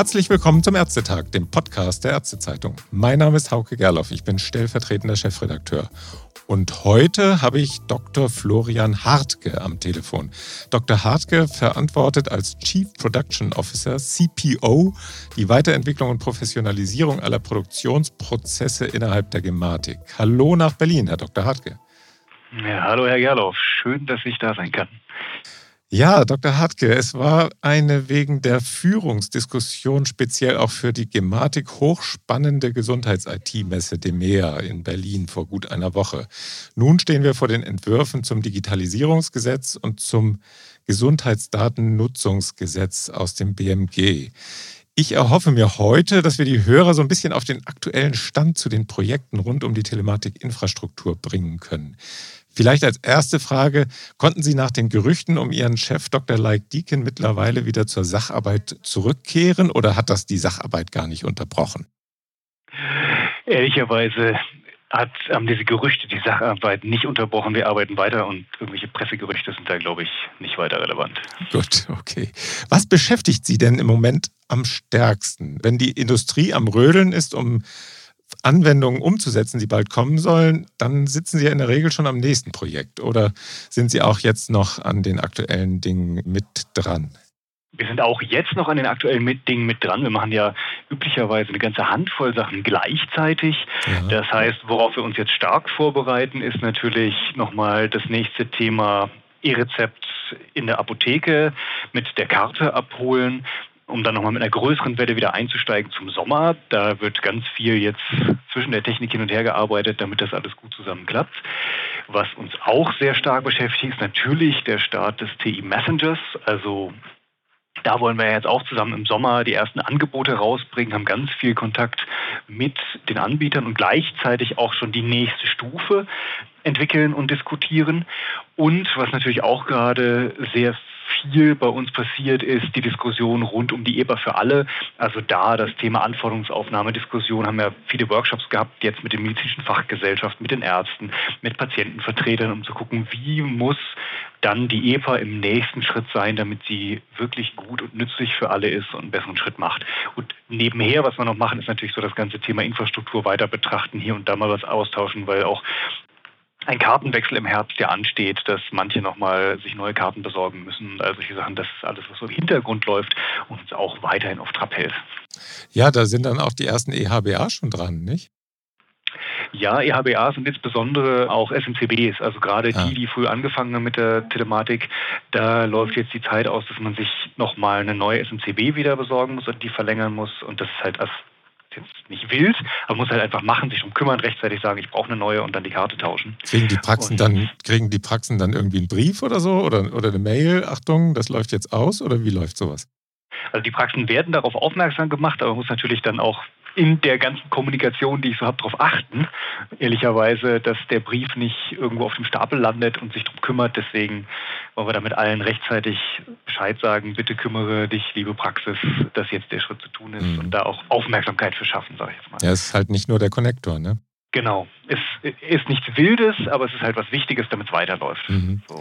Herzlich willkommen zum Ärztetag, dem Podcast der Ärztezeitung. Mein Name ist Hauke Gerloff, ich bin stellvertretender Chefredakteur. Und heute habe ich Dr. Florian Hartke am Telefon. Dr. Hartke verantwortet als Chief Production Officer, CPO, die Weiterentwicklung und Professionalisierung aller Produktionsprozesse innerhalb der Gematik. Hallo nach Berlin, Herr Dr. Hartke. Ja, hallo, Herr Gerloff. Schön, dass ich da sein kann. Ja, Dr. Hartke, es war eine wegen der Führungsdiskussion speziell auch für die Gematik hochspannende Gesundheits-IT-Messe DEMEA in Berlin vor gut einer Woche. Nun stehen wir vor den Entwürfen zum Digitalisierungsgesetz und zum Gesundheitsdatennutzungsgesetz aus dem BMG. Ich erhoffe mir heute, dass wir die Hörer so ein bisschen auf den aktuellen Stand zu den Projekten rund um die Telematikinfrastruktur bringen können. Vielleicht als erste Frage, konnten Sie nach den Gerüchten um Ihren Chef Dr. Like Deacon mittlerweile wieder zur Sacharbeit zurückkehren oder hat das die Sacharbeit gar nicht unterbrochen? Ehrlicherweise hat, haben diese Gerüchte die Sacharbeit nicht unterbrochen. Wir arbeiten weiter und irgendwelche Pressegerüchte sind da, glaube ich, nicht weiter relevant. Gut, okay. Was beschäftigt Sie denn im Moment am stärksten? Wenn die Industrie am Rödeln ist, um Anwendungen umzusetzen, die bald kommen sollen, dann sitzen Sie ja in der Regel schon am nächsten Projekt. Oder sind Sie auch jetzt noch an den aktuellen Dingen mit dran? Wir sind auch jetzt noch an den aktuellen Dingen mit dran. Wir machen ja üblicherweise eine ganze Handvoll Sachen gleichzeitig. Ja. Das heißt, worauf wir uns jetzt stark vorbereiten, ist natürlich nochmal das nächste Thema E-Rezept in der Apotheke mit der Karte abholen um dann nochmal mit einer größeren Welle wieder einzusteigen zum Sommer. Da wird ganz viel jetzt zwischen der Technik hin und her gearbeitet, damit das alles gut zusammenklappt. Was uns auch sehr stark beschäftigt, ist natürlich der Start des TI Messengers, also da wollen wir jetzt auch zusammen im Sommer die ersten Angebote rausbringen, haben ganz viel Kontakt mit den Anbietern und gleichzeitig auch schon die nächste Stufe entwickeln und diskutieren. Und was natürlich auch gerade sehr viel bei uns passiert ist, die Diskussion rund um die EBA für alle. Also da das Thema Anforderungsaufnahmediskussion haben wir viele Workshops gehabt, jetzt mit den medizinischen Fachgesellschaften, mit den Ärzten, mit Patientenvertretern, um zu gucken, wie muss dann die EPA im nächsten Schritt sein, damit sie wirklich gut und nützlich für alle ist und einen besseren Schritt macht. Und nebenher, was wir noch machen, ist natürlich so das ganze Thema Infrastruktur weiter betrachten, hier und da mal was austauschen, weil auch ein Kartenwechsel im Herbst ja ansteht, dass manche nochmal sich neue Karten besorgen müssen. Also solche Sachen, das ist alles, was so im Hintergrund läuft und uns auch weiterhin auf Trab hält. Ja, da sind dann auch die ersten EHBA schon dran, nicht? Ja, EHBA sind insbesondere auch SMCBs, also gerade ah. die, die früh angefangen haben mit der Telematik. Da läuft jetzt die Zeit aus, dass man sich nochmal eine neue SMCB wieder besorgen muss und die verlängern muss. Und das ist halt jetzt nicht wild, aber muss halt einfach machen, sich darum kümmern, rechtzeitig sagen, ich brauche eine neue und dann die Karte tauschen. Kriegen die Praxen und, dann, kriegen die Praxen dann irgendwie einen Brief oder so oder, oder eine Mail, Achtung, das läuft jetzt aus oder wie läuft sowas? Also die Praxen werden darauf aufmerksam gemacht, aber man muss natürlich dann auch in der ganzen Kommunikation, die ich so habe, darauf achten, ehrlicherweise, dass der Brief nicht irgendwo auf dem Stapel landet und sich darum kümmert. Deswegen wollen wir damit allen rechtzeitig Bescheid sagen, bitte kümmere dich, liebe Praxis, dass jetzt der Schritt zu tun ist mhm. und da auch Aufmerksamkeit für schaffen, sage ich jetzt mal. Ja, es ist halt nicht nur der Konnektor, ne? Genau. Es ist nichts Wildes, aber es ist halt was Wichtiges, damit es weiterläuft. Mhm. So,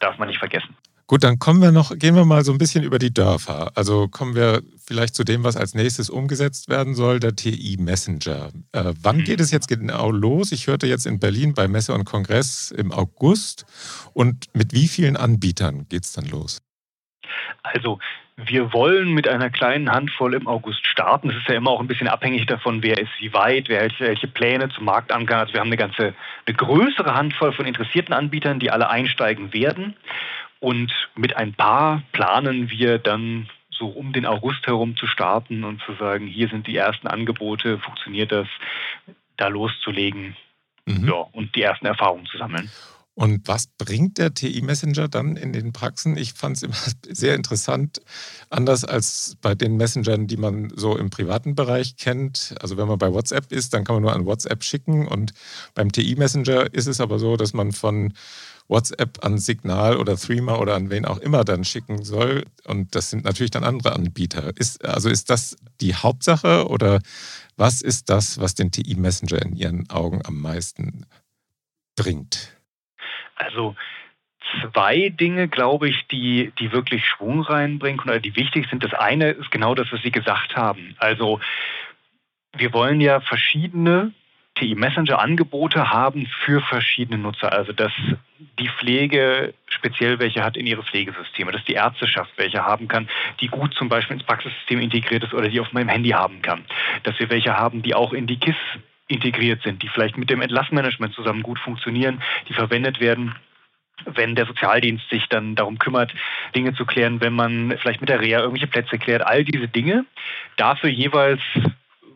darf man nicht vergessen. Gut, dann kommen wir noch, gehen wir mal so ein bisschen über die Dörfer. Also kommen wir vielleicht zu dem, was als nächstes umgesetzt werden soll, der TI Messenger. Äh, wann geht es jetzt genau los? Ich hörte jetzt in Berlin bei Messe und Kongress im August. Und mit wie vielen Anbietern geht es dann los? Also wir wollen mit einer kleinen Handvoll im August starten. Es ist ja immer auch ein bisschen abhängig davon, wer ist wie weit, wer hat welche Pläne zum Marktangang. Also wir haben eine ganze, eine größere Handvoll von interessierten Anbietern, die alle einsteigen werden. Und mit ein paar planen wir dann so um den August herum zu starten und zu sagen, hier sind die ersten Angebote, funktioniert das, da loszulegen mhm. ja, und die ersten Erfahrungen zu sammeln. Und was bringt der TI Messenger dann in den Praxen? Ich fand es immer sehr interessant, anders als bei den Messengern, die man so im privaten Bereich kennt. Also wenn man bei WhatsApp ist, dann kann man nur an WhatsApp schicken. Und beim TI Messenger ist es aber so, dass man von WhatsApp an Signal oder Threema oder an wen auch immer dann schicken soll. Und das sind natürlich dann andere Anbieter. Ist, also ist das die Hauptsache oder was ist das, was den TI Messenger in Ihren Augen am meisten bringt? Also zwei Dinge, glaube ich, die, die wirklich Schwung reinbringen oder die wichtig sind. Das eine ist genau das, was Sie gesagt haben. Also wir wollen ja verschiedene TI-Messenger-Angebote haben für verschiedene Nutzer. Also dass die Pflege speziell welche hat in ihre Pflegesysteme, dass die Ärzteschaft welche haben kann, die gut zum Beispiel ins Praxissystem integriert ist oder die auf meinem Handy haben kann. Dass wir welche haben, die auch in die KISS integriert sind, die vielleicht mit dem Entlassmanagement zusammen gut funktionieren, die verwendet werden wenn der Sozialdienst sich dann darum kümmert, Dinge zu klären, wenn man vielleicht mit der Reha irgendwelche Plätze klärt, all diese Dinge. Dafür jeweils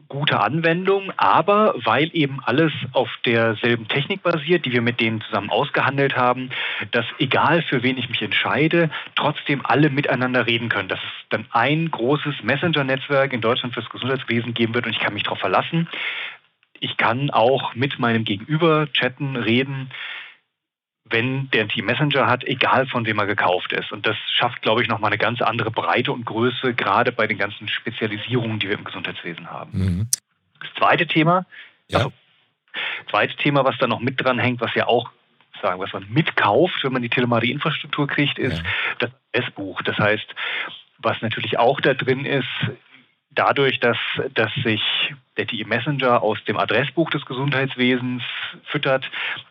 gute Anwendung, aber weil eben alles auf derselben Technik basiert, die wir mit denen zusammen ausgehandelt haben, dass egal für wen ich mich entscheide, trotzdem alle miteinander reden können. Dass es dann ein großes Messenger-Netzwerk in Deutschland fürs Gesundheitswesen geben wird und ich kann mich darauf verlassen. Ich kann auch mit meinem Gegenüber chatten, reden wenn der Team Messenger hat, egal von wem er gekauft ist. Und das schafft, glaube ich, nochmal eine ganz andere Breite und Größe, gerade bei den ganzen Spezialisierungen, die wir im Gesundheitswesen haben. Mhm. Das zweite Thema, ja. also, zweite Thema, was da noch mit dran hängt, was ja auch sagen, was man mitkauft, wenn man die Telemarie-Infrastruktur kriegt, ist ja. das S-Buch. Das heißt, was natürlich auch da drin ist, dadurch, dass, dass sich der TI Messenger aus dem Adressbuch des Gesundheitswesens füttert,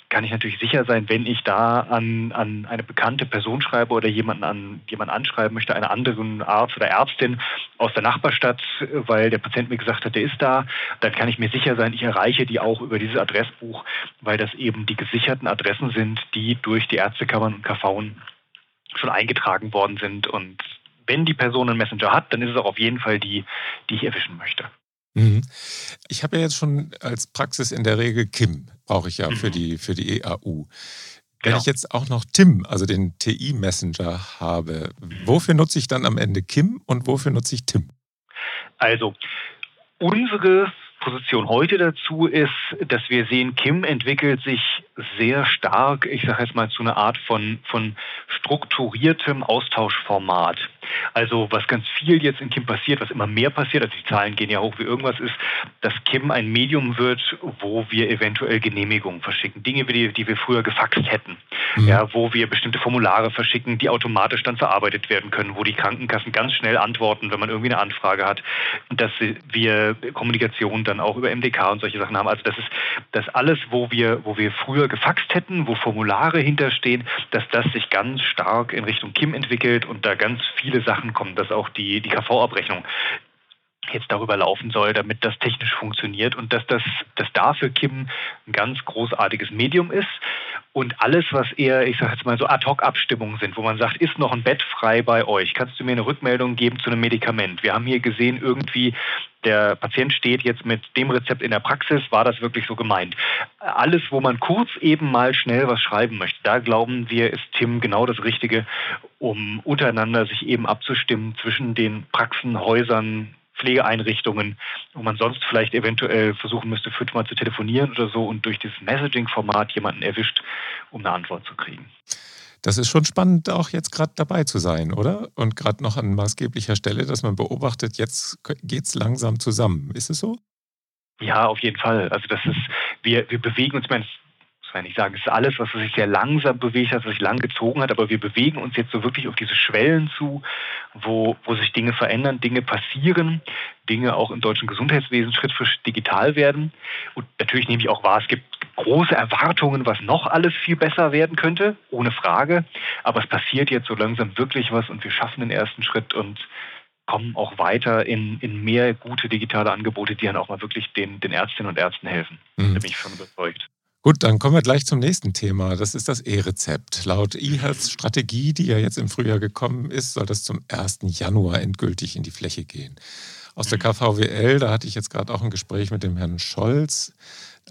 kann ich natürlich sicher sein, wenn ich da an, an eine bekannte Person schreibe oder jemanden, an, jemanden anschreiben möchte, einen anderen Arzt oder Ärztin aus der Nachbarstadt, weil der Patient mir gesagt hat, der ist da, dann kann ich mir sicher sein, ich erreiche die auch über dieses Adressbuch, weil das eben die gesicherten Adressen sind, die durch die Ärztekammern und KV schon eingetragen worden sind und wenn die Person einen Messenger hat, dann ist es auch auf jeden Fall die, die ich erwischen möchte. Mhm. Ich habe ja jetzt schon als Praxis in der Regel Kim, brauche ich ja mhm. für, die, für die EAU. Wenn genau. ich jetzt auch noch Tim, also den TI-Messenger habe, wofür nutze ich dann am Ende Kim und wofür nutze ich Tim? Also, unsere Position heute dazu ist, dass wir sehen, Kim entwickelt sich sehr stark, ich sage jetzt mal, zu einer Art von, von strukturiertem Austauschformat. Also was ganz viel jetzt in Kim passiert, was immer mehr passiert, also die Zahlen gehen ja hoch wie irgendwas, ist, dass Kim ein Medium wird, wo wir eventuell Genehmigungen verschicken. Dinge, die, die wir früher gefaxt hätten. Mhm. Ja, wo wir bestimmte Formulare verschicken, die automatisch dann verarbeitet werden können, wo die Krankenkassen ganz schnell antworten, wenn man irgendwie eine Anfrage hat. Dass wir Kommunikation dann auch über MDK und solche Sachen haben. Also das ist das alles, wo wir, wo wir früher gefaxt hätten, wo Formulare hinterstehen, dass das sich ganz stark in Richtung Kim entwickelt und da ganz viele Sachen kommen, dass auch die, die KV-Abrechnung jetzt darüber laufen soll, damit das technisch funktioniert und dass das dass dafür Kim ein ganz großartiges Medium ist und alles, was eher, ich sage jetzt mal so Ad-Hoc-Abstimmungen sind, wo man sagt, ist noch ein Bett frei bei euch? Kannst du mir eine Rückmeldung geben zu einem Medikament? Wir haben hier gesehen, irgendwie der Patient steht jetzt mit dem Rezept in der Praxis, war das wirklich so gemeint? Alles, wo man kurz eben mal schnell was schreiben möchte, da glauben wir, ist Tim genau das Richtige, um untereinander sich eben abzustimmen zwischen den Praxen, Häusern, Pflegeeinrichtungen, wo man sonst vielleicht eventuell versuchen müsste, fünfmal zu telefonieren oder so und durch dieses Messaging-Format jemanden erwischt, um eine Antwort zu kriegen. Das ist schon spannend, auch jetzt gerade dabei zu sein, oder? Und gerade noch an maßgeblicher Stelle, dass man beobachtet, jetzt geht es langsam zusammen. Ist es so? Ja, auf jeden Fall. Also das ist, wir, wir bewegen uns, ich man nicht sagen, es ist alles, was sich sehr langsam bewegt hat, was sich lang gezogen hat, aber wir bewegen uns jetzt so wirklich auf diese Schwellen zu, wo, wo sich Dinge verändern, Dinge passieren, Dinge auch im deutschen Gesundheitswesen Schritt für Schritt digital werden. Und natürlich nehme ich auch wahr, es gibt große Erwartungen, was noch alles viel besser werden könnte, ohne Frage. Aber es passiert jetzt so langsam wirklich was und wir schaffen den ersten Schritt und kommen auch weiter in, in mehr gute digitale Angebote, die dann auch mal wirklich den, den Ärztinnen und Ärzten helfen. Mhm. Da bin ich von überzeugt. Gut, dann kommen wir gleich zum nächsten Thema. Das ist das E-Rezept. Laut eHealths Strategie, die ja jetzt im Frühjahr gekommen ist, soll das zum 1. Januar endgültig in die Fläche gehen. Aus der KVWL, da hatte ich jetzt gerade auch ein Gespräch mit dem Herrn Scholz,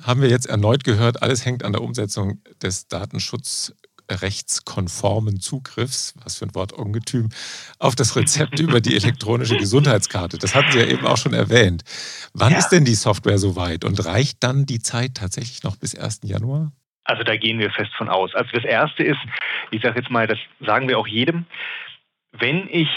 haben wir jetzt erneut gehört, alles hängt an der Umsetzung des Datenschutz rechtskonformen Zugriffs, was für ein Wort Ungetüm, auf das Rezept über die elektronische Gesundheitskarte. Das hatten Sie ja eben auch schon erwähnt. Wann ja. ist denn die Software soweit und reicht dann die Zeit tatsächlich noch bis 1. Januar? Also da gehen wir fest von aus. Also das Erste ist, ich sage jetzt mal, das sagen wir auch jedem, wenn ich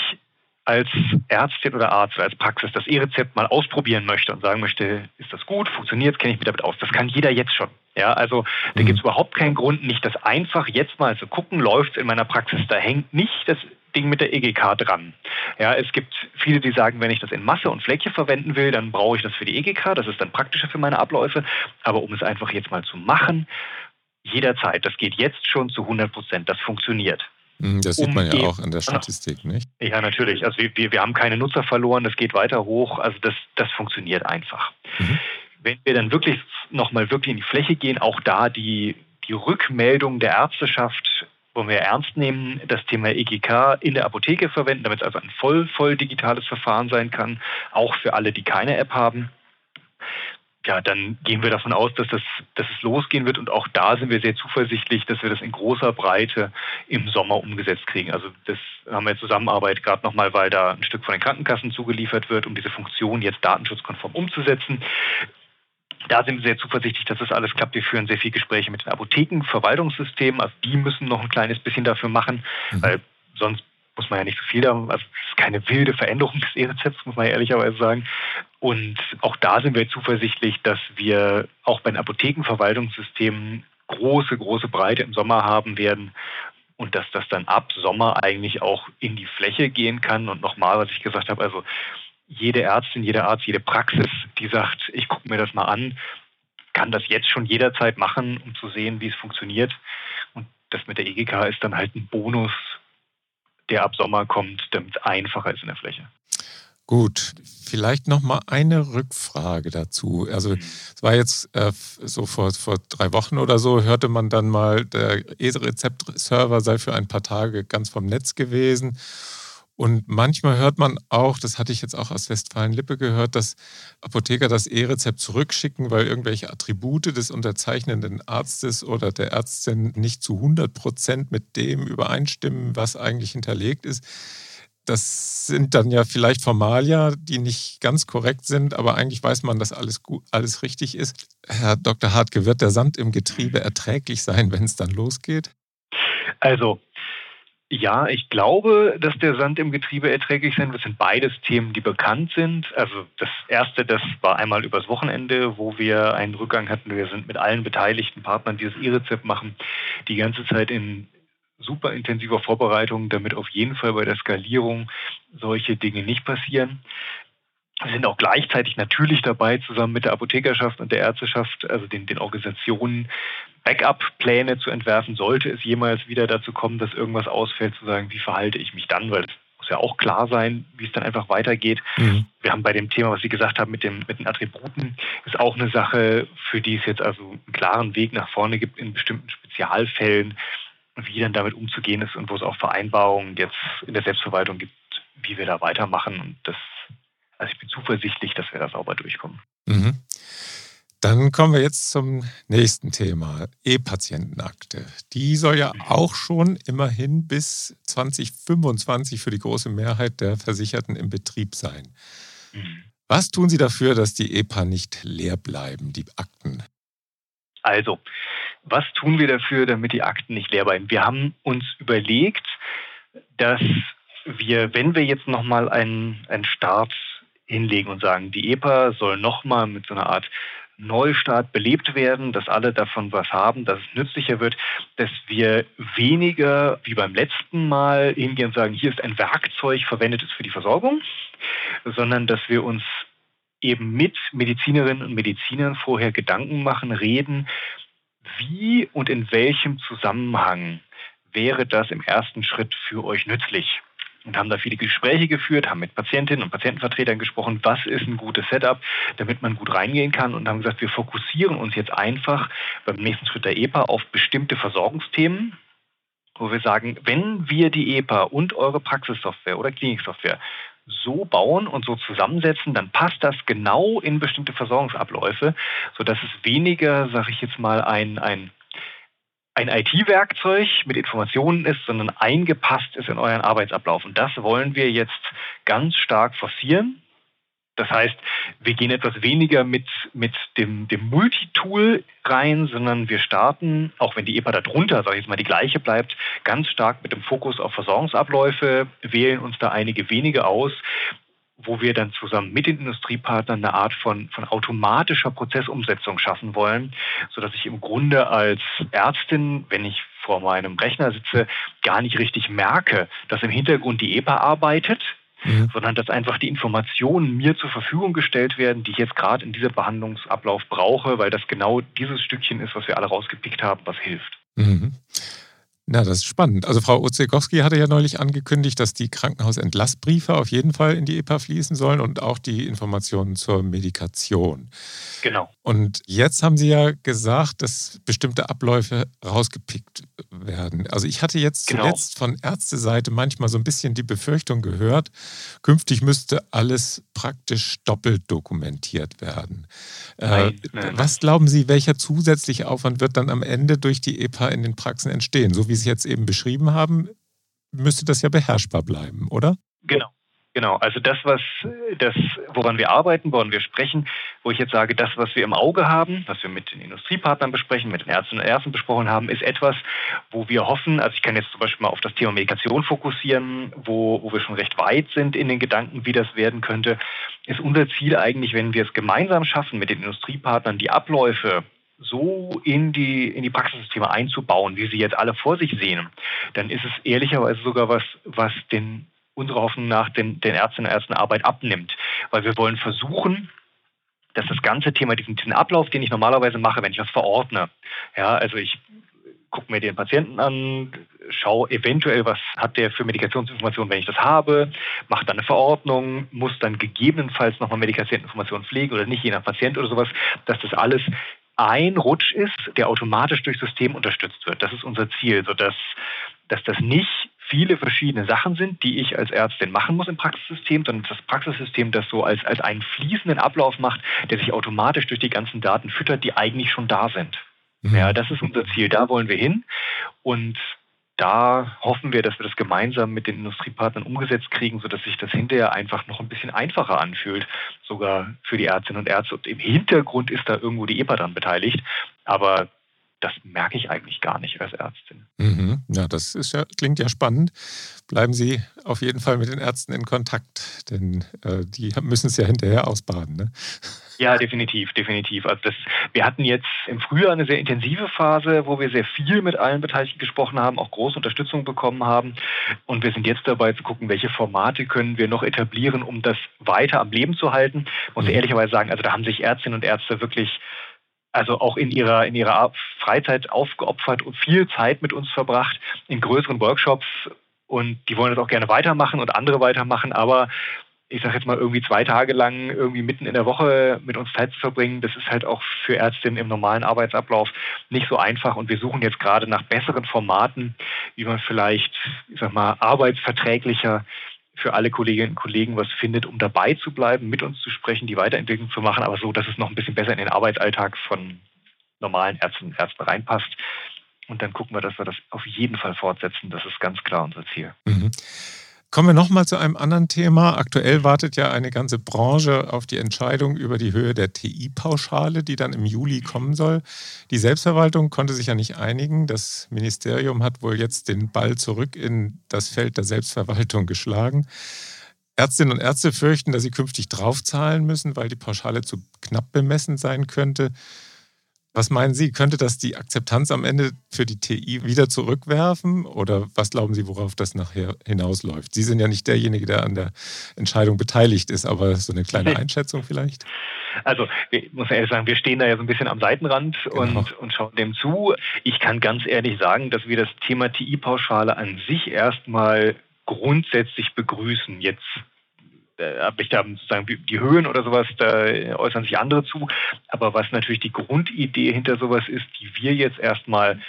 als Ärztin oder Arzt als Praxis das E-Rezept mal ausprobieren möchte und sagen möchte, ist das gut, funktioniert, kenne ich mich damit aus. Das kann jeder jetzt schon. Ja, also da mhm. gibt es überhaupt keinen Grund, nicht das einfach jetzt mal zu gucken, läuft es in meiner Praxis. Da hängt nicht das Ding mit der EGK dran. Ja, es gibt viele, die sagen, wenn ich das in Masse und Fläche verwenden will, dann brauche ich das für die EGK. Das ist dann praktischer für meine Abläufe. Aber um es einfach jetzt mal zu machen, jederzeit, das geht jetzt schon zu 100 Prozent, das funktioniert. Mhm, das sieht man ja auch in der Statistik, nicht? Ja, natürlich. Also wir, wir haben keine Nutzer verloren, das geht weiter hoch. Also das, das funktioniert einfach. Mhm. Wenn wir dann wirklich nochmal wirklich in die Fläche gehen, auch da die, die Rückmeldung der Ärzteschaft wollen wir ernst nehmen, das Thema EGK in der Apotheke verwenden, damit es also ein voll, voll digitales Verfahren sein kann, auch für alle, die keine App haben ja, dann gehen wir davon aus, dass, das, dass es losgehen wird. Und auch da sind wir sehr zuversichtlich, dass wir das in großer Breite im Sommer umgesetzt kriegen. Also das haben wir in Zusammenarbeit gerade nochmal, weil da ein Stück von den Krankenkassen zugeliefert wird, um diese Funktion jetzt datenschutzkonform umzusetzen. Da sind wir sehr zuversichtlich, dass das alles klappt. Wir führen sehr viele Gespräche mit den Apotheken, Verwaltungssystemen. Also die müssen noch ein kleines bisschen dafür machen, mhm. weil sonst muss man ja nicht so viel da, also es ist keine wilde Veränderung des E-Rezepts, muss man ja ehrlicherweise sagen. Und auch da sind wir zuversichtlich, dass wir auch bei den Apothekenverwaltungssystemen große, große Breite im Sommer haben werden und dass das dann ab Sommer eigentlich auch in die Fläche gehen kann. Und nochmal, was ich gesagt habe, also jede Ärztin, jeder Arzt, jede Praxis, die sagt, ich gucke mir das mal an, kann das jetzt schon jederzeit machen, um zu sehen, wie es funktioniert. Und das mit der EGK ist dann halt ein Bonus, der ab Sommer kommt, damit es einfacher ist in der Fläche. Gut, vielleicht noch mal eine Rückfrage dazu. Also mhm. es war jetzt äh, so vor, vor drei Wochen oder so, hörte man dann mal, der E-Rezept-Server sei für ein paar Tage ganz vom Netz gewesen. Und manchmal hört man auch, das hatte ich jetzt auch aus Westfalen-Lippe gehört, dass Apotheker das E-Rezept zurückschicken, weil irgendwelche Attribute des unterzeichnenden Arztes oder der Ärztin nicht zu 100 Prozent mit dem übereinstimmen, was eigentlich hinterlegt ist. Das sind dann ja vielleicht Formalia, die nicht ganz korrekt sind, aber eigentlich weiß man, dass alles, gut, alles richtig ist. Herr Dr. Hartke, wird der Sand im Getriebe erträglich sein, wenn es dann losgeht? Also, ja, ich glaube, dass der Sand im Getriebe erträglich sein wird. Das sind beides Themen, die bekannt sind. Also das erste, das war einmal übers Wochenende, wo wir einen Rückgang hatten. Wir sind mit allen beteiligten Partnern, die das E-Rezept machen, die ganze Zeit in super intensiver Vorbereitung, damit auf jeden Fall bei der Skalierung solche Dinge nicht passieren. Wir sind auch gleichzeitig natürlich dabei, zusammen mit der Apothekerschaft und der Ärzteschaft, also den, den Organisationen, Backup-Pläne zu entwerfen, sollte es jemals wieder dazu kommen, dass irgendwas ausfällt, zu sagen, wie verhalte ich mich dann, weil es muss ja auch klar sein, wie es dann einfach weitergeht. Mhm. Wir haben bei dem Thema, was Sie gesagt haben, mit, dem, mit den Attributen, ist auch eine Sache, für die es jetzt also einen klaren Weg nach vorne gibt in bestimmten Spezialfällen, wie dann damit umzugehen ist und wo es auch Vereinbarungen jetzt in der Selbstverwaltung gibt, wie wir da weitermachen. Und das zuversichtlich, dass wir da sauber durchkommen. Mhm. Dann kommen wir jetzt zum nächsten Thema, E-Patientenakte. Die soll ja auch schon immerhin bis 2025 für die große Mehrheit der Versicherten im Betrieb sein. Mhm. Was tun Sie dafür, dass die EPA nicht leer bleiben, die Akten? Also, was tun wir dafür, damit die Akten nicht leer bleiben? Wir haben uns überlegt, dass wir, wenn wir jetzt nochmal einen, einen Start hinlegen und sagen, die EPA soll nochmal mit so einer Art Neustart belebt werden, dass alle davon was haben, dass es nützlicher wird, dass wir weniger wie beim letzten Mal hingehen und sagen, hier ist ein Werkzeug, verwendet es für die Versorgung, sondern dass wir uns eben mit Medizinerinnen und Medizinern vorher Gedanken machen, reden, wie und in welchem Zusammenhang wäre das im ersten Schritt für euch nützlich und haben da viele Gespräche geführt, haben mit Patientinnen und Patientenvertretern gesprochen, was ist ein gutes Setup, damit man gut reingehen kann und haben gesagt, wir fokussieren uns jetzt einfach beim nächsten Schritt der EPA auf bestimmte Versorgungsthemen, wo wir sagen, wenn wir die EPA und eure Praxissoftware oder Kliniksoftware so bauen und so zusammensetzen, dann passt das genau in bestimmte Versorgungsabläufe, sodass es weniger, sage ich jetzt mal, ein, ein ein IT-Werkzeug mit Informationen ist, sondern eingepasst ist in euren Arbeitsablauf. Und das wollen wir jetzt ganz stark forcieren, Das heißt, wir gehen etwas weniger mit, mit dem, dem Multitool rein, sondern wir starten, auch wenn die EPA darunter, sage ich jetzt mal, die gleiche bleibt, ganz stark mit dem Fokus auf Versorgungsabläufe, wählen uns da einige wenige aus, wo wir dann zusammen mit den Industriepartnern eine Art von, von automatischer Prozessumsetzung schaffen wollen, sodass ich im Grunde als Ärztin, wenn ich vor meinem Rechner sitze, gar nicht richtig merke, dass im Hintergrund die EPA arbeitet, mhm. sondern dass einfach die Informationen mir zur Verfügung gestellt werden, die ich jetzt gerade in diesem Behandlungsablauf brauche, weil das genau dieses Stückchen ist, was wir alle rausgepickt haben, was hilft. Mhm. Na, das ist spannend. Also Frau Ozegowski hatte ja neulich angekündigt, dass die Krankenhausentlassbriefe auf jeden Fall in die EPA fließen sollen und auch die Informationen zur Medikation. Genau. Und jetzt haben Sie ja gesagt, dass bestimmte Abläufe rausgepickt werden. Also ich hatte jetzt genau. zuletzt von Ärzteseite manchmal so ein bisschen die Befürchtung gehört, künftig müsste alles praktisch doppelt dokumentiert werden. Äh, nein, äh, nein, was glauben Sie, welcher zusätzliche Aufwand wird dann am Ende durch die EPA in den Praxen entstehen? So wie es jetzt eben beschrieben haben, müsste das ja beherrschbar bleiben, oder? Genau. Genau, also das, was das, woran wir arbeiten, woran wir sprechen, wo ich jetzt sage, das, was wir im Auge haben, was wir mit den Industriepartnern besprechen, mit den Ärztinnen und Ärzten besprochen haben, ist etwas, wo wir hoffen, also ich kann jetzt zum Beispiel mal auf das Thema Medikation fokussieren, wo, wo wir schon recht weit sind in den Gedanken, wie das werden könnte, ist unser Ziel eigentlich, wenn wir es gemeinsam schaffen, mit den Industriepartnern die Abläufe so in die, in die Praxissysteme einzubauen, wie sie jetzt alle vor sich sehen, dann ist es ehrlicherweise sogar was, was den unserer Hoffnung nach den, den Ärztinnen und Ärzten Arbeit abnimmt. Weil wir wollen versuchen, dass das ganze Thema, diesen, diesen Ablauf, den ich normalerweise mache, wenn ich was verordne, ja, also ich gucke mir den Patienten an, schaue eventuell, was hat der für Medikationsinformationen, wenn ich das habe, mache dann eine Verordnung, muss dann gegebenenfalls nochmal Medikationsinformationen pflegen oder nicht, je nach Patient oder sowas, dass das alles ein Rutsch ist, der automatisch durch System unterstützt wird. Das ist unser Ziel, sodass dass das nicht viele verschiedene Sachen sind, die ich als Ärztin machen muss im Praxissystem, sondern das Praxissystem das so als, als einen fließenden Ablauf macht, der sich automatisch durch die ganzen Daten füttert, die eigentlich schon da sind. Mhm. Ja, das ist unser Ziel, da wollen wir hin. Und da hoffen wir, dass wir das gemeinsam mit den Industriepartnern umgesetzt kriegen, sodass sich das hinterher einfach noch ein bisschen einfacher anfühlt, sogar für die Ärztinnen und Ärzte. Und im Hintergrund ist da irgendwo die EPA dran beteiligt. Aber das merke ich eigentlich gar nicht als Ärztin. Mhm. Ja, das ja, klingt ja spannend. Bleiben Sie auf jeden Fall mit den Ärzten in Kontakt, denn äh, die müssen es ja hinterher ausbaden. Ne? Ja, definitiv, definitiv. Also das, wir hatten jetzt im Frühjahr eine sehr intensive Phase, wo wir sehr viel mit allen Beteiligten gesprochen haben, auch große Unterstützung bekommen haben. Und wir sind jetzt dabei zu gucken, welche Formate können wir noch etablieren, um das weiter am Leben zu halten. Muss mhm. ehrlicherweise sagen, also da haben sich Ärztinnen und Ärzte wirklich also auch in ihrer, in ihrer Freizeit aufgeopfert und viel Zeit mit uns verbracht in größeren Workshops. Und die wollen das auch gerne weitermachen und andere weitermachen, aber ich sage jetzt mal irgendwie zwei Tage lang irgendwie mitten in der Woche mit uns Zeit zu verbringen, das ist halt auch für Ärztinnen im normalen Arbeitsablauf nicht so einfach. Und wir suchen jetzt gerade nach besseren Formaten, wie man vielleicht, ich sag mal, arbeitsverträglicher für alle Kolleginnen und Kollegen was findet, um dabei zu bleiben, mit uns zu sprechen, die Weiterentwicklung zu machen, aber so, dass es noch ein bisschen besser in den Arbeitsalltag von normalen Ärzten und Ärzten reinpasst. Und dann gucken wir, dass wir das auf jeden Fall fortsetzen. Das ist ganz klar unser Ziel. Mhm. Kommen wir nochmal zu einem anderen Thema. Aktuell wartet ja eine ganze Branche auf die Entscheidung über die Höhe der TI-Pauschale, die dann im Juli kommen soll. Die Selbstverwaltung konnte sich ja nicht einigen. Das Ministerium hat wohl jetzt den Ball zurück in das Feld der Selbstverwaltung geschlagen. Ärztinnen und Ärzte fürchten, dass sie künftig draufzahlen müssen, weil die Pauschale zu knapp bemessen sein könnte. Was meinen Sie, könnte das die Akzeptanz am Ende für die TI wieder zurückwerfen? Oder was glauben Sie, worauf das nachher hinausläuft? Sie sind ja nicht derjenige, der an der Entscheidung beteiligt ist, aber so eine kleine Einschätzung vielleicht? Also, ich muss ehrlich sagen, wir stehen da ja so ein bisschen am Seitenrand genau. und, und schauen dem zu. Ich kann ganz ehrlich sagen, dass wir das Thema TI-Pauschale an sich erstmal grundsätzlich begrüßen. Jetzt habe ich da sozusagen die Höhen oder sowas, da äußern sich andere zu. Aber was natürlich die Grundidee hinter sowas ist, die wir jetzt erstmal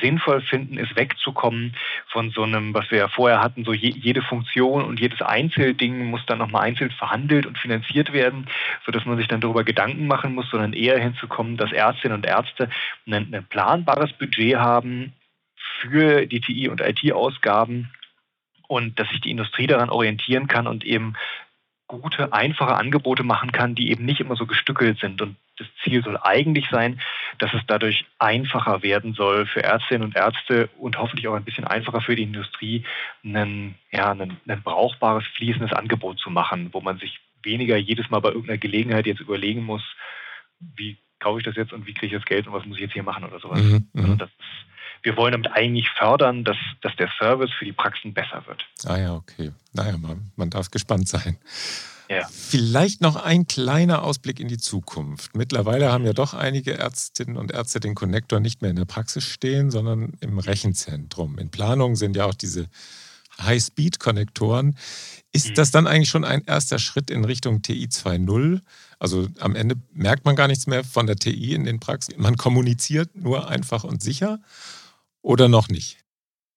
sinnvoll finden, ist wegzukommen von so einem, was wir ja vorher hatten, so je, jede Funktion und jedes Einzelding muss dann nochmal einzeln verhandelt und finanziert werden, sodass man sich dann darüber Gedanken machen muss, sondern eher hinzukommen, dass Ärztinnen und Ärzte ein, ein planbares Budget haben für die TI- und IT-Ausgaben und dass sich die Industrie daran orientieren kann und eben gute, einfache Angebote machen kann, die eben nicht immer so gestückelt sind. Und das Ziel soll eigentlich sein, dass es dadurch einfacher werden soll für Ärztinnen und Ärzte und hoffentlich auch ein bisschen einfacher für die Industrie, ein, ja, ein, ein brauchbares, fließendes Angebot zu machen, wo man sich weniger jedes Mal bei irgendeiner Gelegenheit jetzt überlegen muss, wie kaufe ich das jetzt und wie kriege ich das Geld und was muss ich jetzt hier machen oder sowas. Mhm, mhm. also das ist, wir wollen damit eigentlich fördern, dass, dass der Service für die Praxen besser wird. Ah ja, okay. Naja, man, man darf gespannt sein. Ja. Vielleicht noch ein kleiner Ausblick in die Zukunft. Mittlerweile haben ja doch einige Ärztinnen und Ärzte den Connector nicht mehr in der Praxis stehen, sondern im Rechenzentrum. In Planung sind ja auch diese High-Speed-Konnektoren. Ist mhm. das dann eigentlich schon ein erster Schritt in Richtung TI 2.0? Also am Ende merkt man gar nichts mehr von der TI in den Praxen. Man kommuniziert nur einfach und sicher oder noch nicht?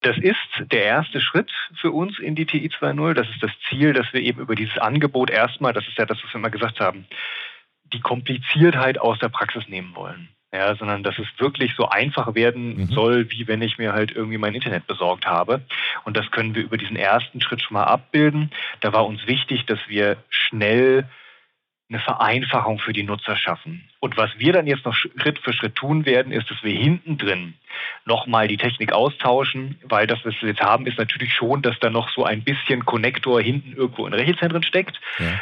Das ist der erste Schritt für uns in die TI 2.0. Das ist das Ziel, dass wir eben über dieses Angebot erstmal, das ist ja das, was wir immer gesagt haben, die Kompliziertheit aus der Praxis nehmen wollen. Ja, sondern dass es wirklich so einfach werden mhm. soll, wie wenn ich mir halt irgendwie mein Internet besorgt habe. Und das können wir über diesen ersten Schritt schon mal abbilden. Da war uns wichtig, dass wir schnell eine Vereinfachung für die Nutzer schaffen. Und was wir dann jetzt noch Schritt für Schritt tun werden, ist, dass wir hinten drin nochmal die Technik austauschen, weil das, was wir jetzt haben, ist natürlich schon, dass da noch so ein bisschen Konnektor hinten irgendwo in Rechenzentren steckt. Ja.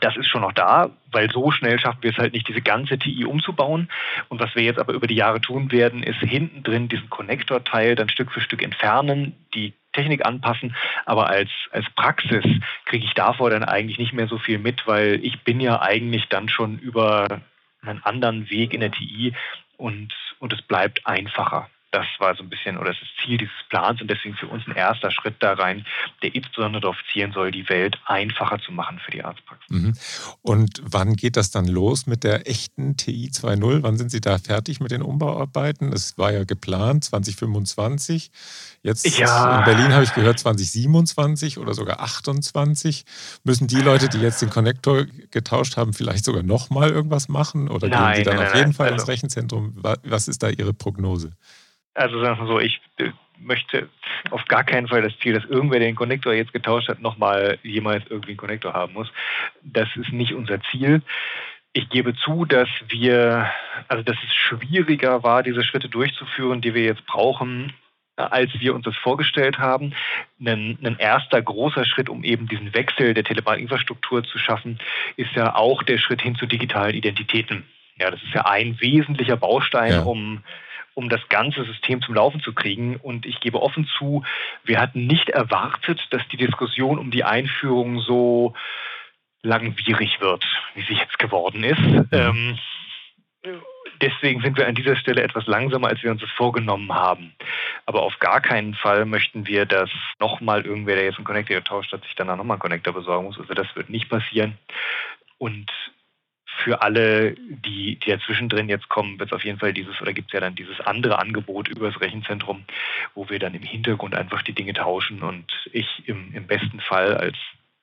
Das ist schon noch da, weil so schnell schaffen wir es halt nicht, diese ganze TI umzubauen. Und was wir jetzt aber über die Jahre tun werden, ist hinten drin diesen Konnektorteil dann Stück für Stück entfernen, die Technik anpassen, aber als, als Praxis kriege ich davor dann eigentlich nicht mehr so viel mit, weil ich bin ja eigentlich dann schon über einen anderen Weg in der TI und, und es bleibt einfacher das war so ein bisschen oder das ist Ziel dieses Plans und deswegen für uns ein erster Schritt da rein, der insbesondere darauf zielen soll, die Welt einfacher zu machen für die Arztpraxis. Mhm. Und wann geht das dann los mit der echten TI 2.0? Wann sind Sie da fertig mit den Umbauarbeiten? Es war ja geplant 2025. Jetzt ja. in Berlin habe ich gehört 2027 oder sogar 28. Müssen die Leute, die jetzt den Konnektor getauscht haben, vielleicht sogar nochmal irgendwas machen oder nein, gehen Sie dann nein, auf jeden nein. Fall also, ins Rechenzentrum? Was ist da Ihre Prognose? Also sagen wir so, ich äh, möchte auf gar keinen Fall das Ziel, dass irgendwer den Konnektor jetzt getauscht hat, nochmal jemals irgendwie einen Konnektor haben muss. Das ist nicht unser Ziel. Ich gebe zu, dass wir, also dass es schwieriger war, diese Schritte durchzuführen, die wir jetzt brauchen, als wir uns das vorgestellt haben. Ein, ein, erster großer Schritt, um eben diesen Wechsel der Telematinfrastruktur zu schaffen, ist ja auch der Schritt hin zu digitalen Identitäten. Ja, das ist ja ein wesentlicher Baustein, ja. um um das ganze System zum Laufen zu kriegen. Und ich gebe offen zu, wir hatten nicht erwartet, dass die Diskussion um die Einführung so langwierig wird, wie sie jetzt geworden ist. Ähm, deswegen sind wir an dieser Stelle etwas langsamer, als wir uns das vorgenommen haben. Aber auf gar keinen Fall möchten wir, dass nochmal irgendwer, der jetzt einen Connector getauscht hat, sich danach nochmal einen Connector besorgen muss. Also das wird nicht passieren. Und für alle, die, die dazwischen drin jetzt kommen, wird es auf jeden Fall dieses, oder gibt es ja dann dieses andere Angebot über das Rechenzentrum, wo wir dann im Hintergrund einfach die Dinge tauschen und ich im, im besten Fall als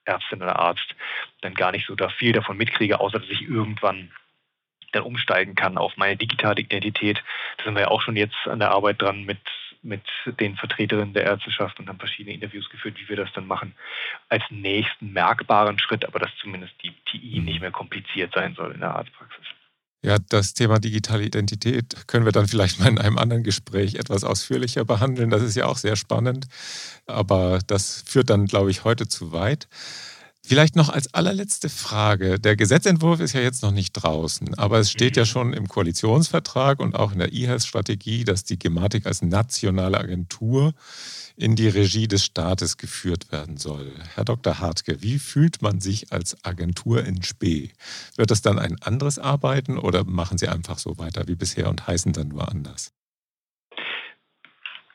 Ärztin oder Arzt dann gar nicht so da viel davon mitkriege, außer dass ich irgendwann dann umsteigen kann auf meine digitale Identität. Da sind wir ja auch schon jetzt an der Arbeit dran mit mit den Vertreterinnen der Ärzteschaft und haben verschiedene Interviews geführt, wie wir das dann machen, als nächsten merkbaren Schritt, aber dass zumindest die TI mhm. nicht mehr kompliziert sein soll in der Arztpraxis. Ja, das Thema digitale Identität können wir dann vielleicht mal in einem anderen Gespräch etwas ausführlicher behandeln. Das ist ja auch sehr spannend, aber das führt dann, glaube ich, heute zu weit. Vielleicht noch als allerletzte Frage. Der Gesetzentwurf ist ja jetzt noch nicht draußen, aber es steht ja schon im Koalitionsvertrag und auch in der E-Health-Strategie, dass die Gematik als nationale Agentur in die Regie des Staates geführt werden soll. Herr Dr. Hartke, wie fühlt man sich als Agentur in Spee? Wird das dann ein anderes Arbeiten oder machen Sie einfach so weiter wie bisher und heißen dann nur anders?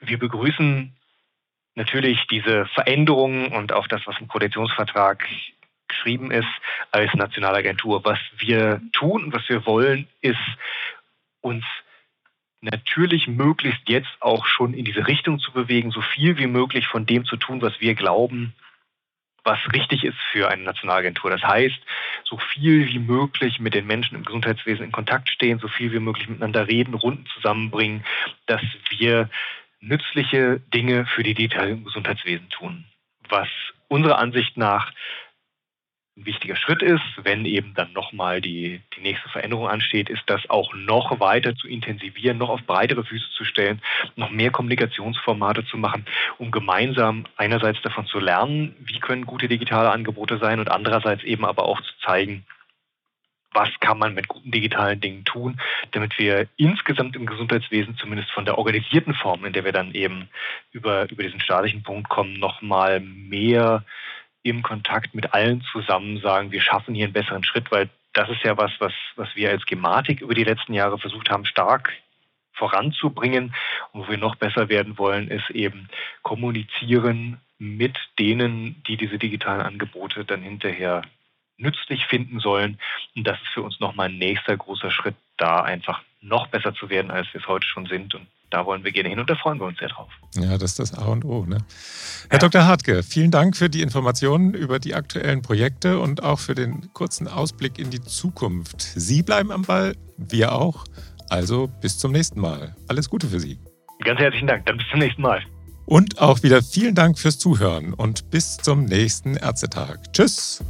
Wir begrüßen natürlich diese Veränderungen und auch das, was im Koalitionsvertrag geschrieben ist, als Nationalagentur. Was wir tun und was wir wollen, ist uns natürlich möglichst jetzt auch schon in diese Richtung zu bewegen, so viel wie möglich von dem zu tun, was wir glauben, was richtig ist für eine Nationalagentur. Das heißt, so viel wie möglich mit den Menschen im Gesundheitswesen in Kontakt stehen, so viel wie möglich miteinander reden, Runden zusammenbringen, dass wir nützliche Dinge für die Detail im Gesundheitswesen tun, was unserer Ansicht nach ein wichtiger Schritt ist, wenn eben dann nochmal die, die nächste Veränderung ansteht, ist das auch noch weiter zu intensivieren, noch auf breitere Füße zu stellen, noch mehr Kommunikationsformate zu machen, um gemeinsam einerseits davon zu lernen, wie können gute digitale Angebote sein und andererseits eben aber auch zu zeigen, was kann man mit guten digitalen Dingen tun, damit wir insgesamt im Gesundheitswesen, zumindest von der organisierten Form, in der wir dann eben über, über diesen staatlichen Punkt kommen, nochmal mehr im Kontakt mit allen zusammen sagen, wir schaffen hier einen besseren Schritt, weil das ist ja was, was, was wir als Gematik über die letzten Jahre versucht haben, stark voranzubringen. Und wo wir noch besser werden wollen, ist eben kommunizieren mit denen, die diese digitalen Angebote dann hinterher nützlich finden sollen. Und das ist für uns nochmal ein nächster großer Schritt, da einfach noch besser zu werden, als wir es heute schon sind. Und da wollen wir gerne hin und da freuen wir uns sehr drauf. Ja, das ist das A und O. Ne? Herr ja. Dr. Hartke, vielen Dank für die Informationen über die aktuellen Projekte und auch für den kurzen Ausblick in die Zukunft. Sie bleiben am Ball, wir auch. Also bis zum nächsten Mal. Alles Gute für Sie. Ganz herzlichen Dank. Dann bis zum nächsten Mal. Und auch wieder vielen Dank fürs Zuhören und bis zum nächsten Ärztetag. Tschüss.